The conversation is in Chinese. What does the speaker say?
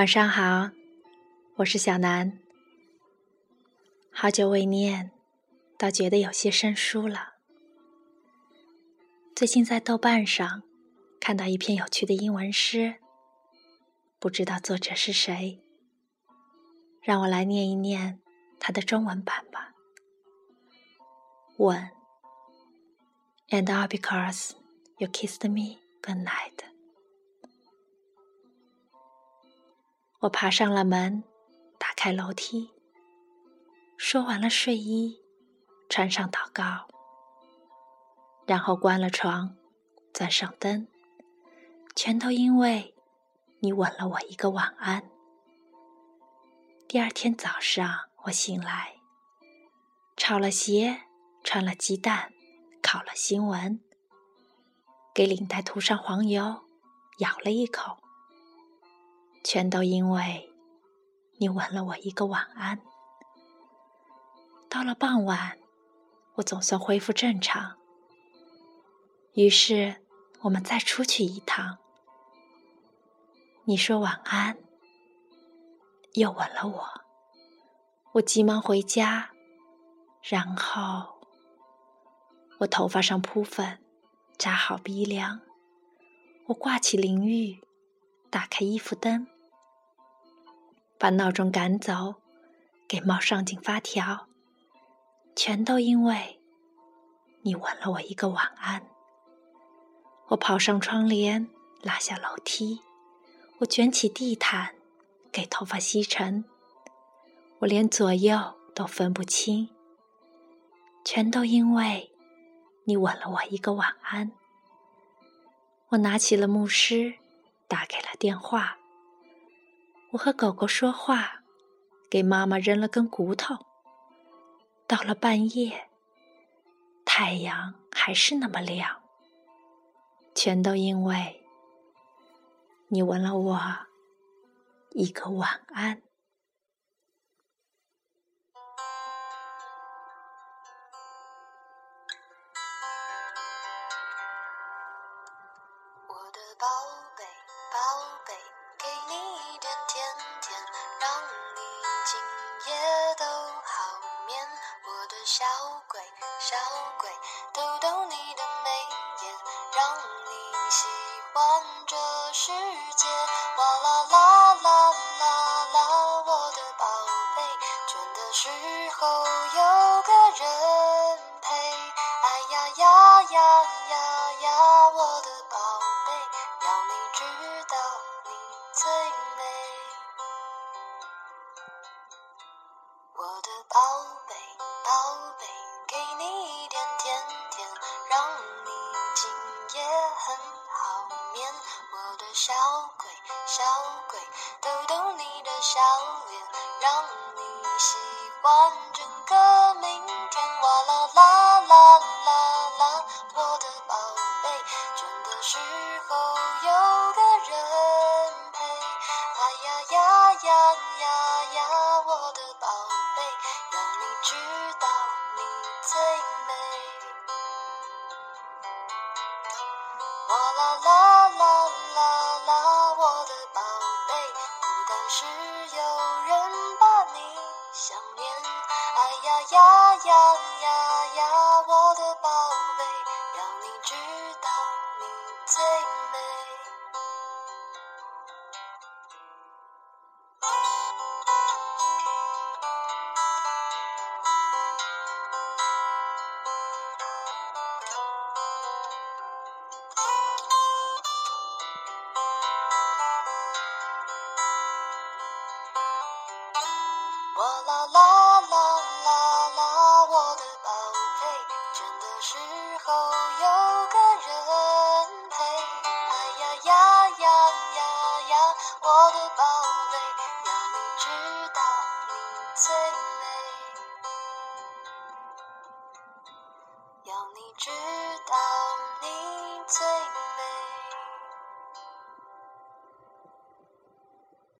晚上好，我是小南。好久未念，倒觉得有些生疏了。最近在豆瓣上看到一篇有趣的英文诗，不知道作者是谁，让我来念一念它的中文版吧。吻，And all because you kissed me good night。我爬上了门，打开楼梯，说完了睡衣，穿上祷告，然后关了床，钻上灯，全都因为你吻了我一个晚安。第二天早上，我醒来，炒了鞋，穿了鸡蛋，烤了新闻，给领带涂上黄油，咬了一口。全都因为你吻了我一个晚安。到了傍晚，我总算恢复正常。于是我们再出去一趟。你说晚安，又吻了我。我急忙回家，然后我头发上铺粉，扎好鼻梁。我挂起淋浴。打开衣服灯，把闹钟赶走，给猫上紧发条，全都因为你吻了我一个晚安。我跑上窗帘，拉下楼梯，我卷起地毯，给头发吸尘。我连左右都分不清，全都因为你吻了我一个晚安。我拿起了牧师。打给了电话，我和狗狗说话，给妈妈扔了根骨头。到了半夜，太阳还是那么亮，全都因为你吻了我一个晚安。我的宝贝宝贝给你一点甜甜让你今夜都好眠。我的小鬼小鬼逗逗你的眉眼让你喜欢这世界。哇啦啦啦啦啦我的宝贝倦的时候宝贝。宝贝，给你一点甜甜，让你今夜很好眠。我的小鬼，小鬼，逗逗你的笑脸，让你喜欢整个明天。哇啦啦啦啦啦，我的宝贝，倦的时候有个人陪。哎呀呀呀呀呀，我的啦啦啦啦啦我的宝贝倦的时候有个人陪哎呀呀呀呀呀我的宝贝要你知道你最美要你知道你最美。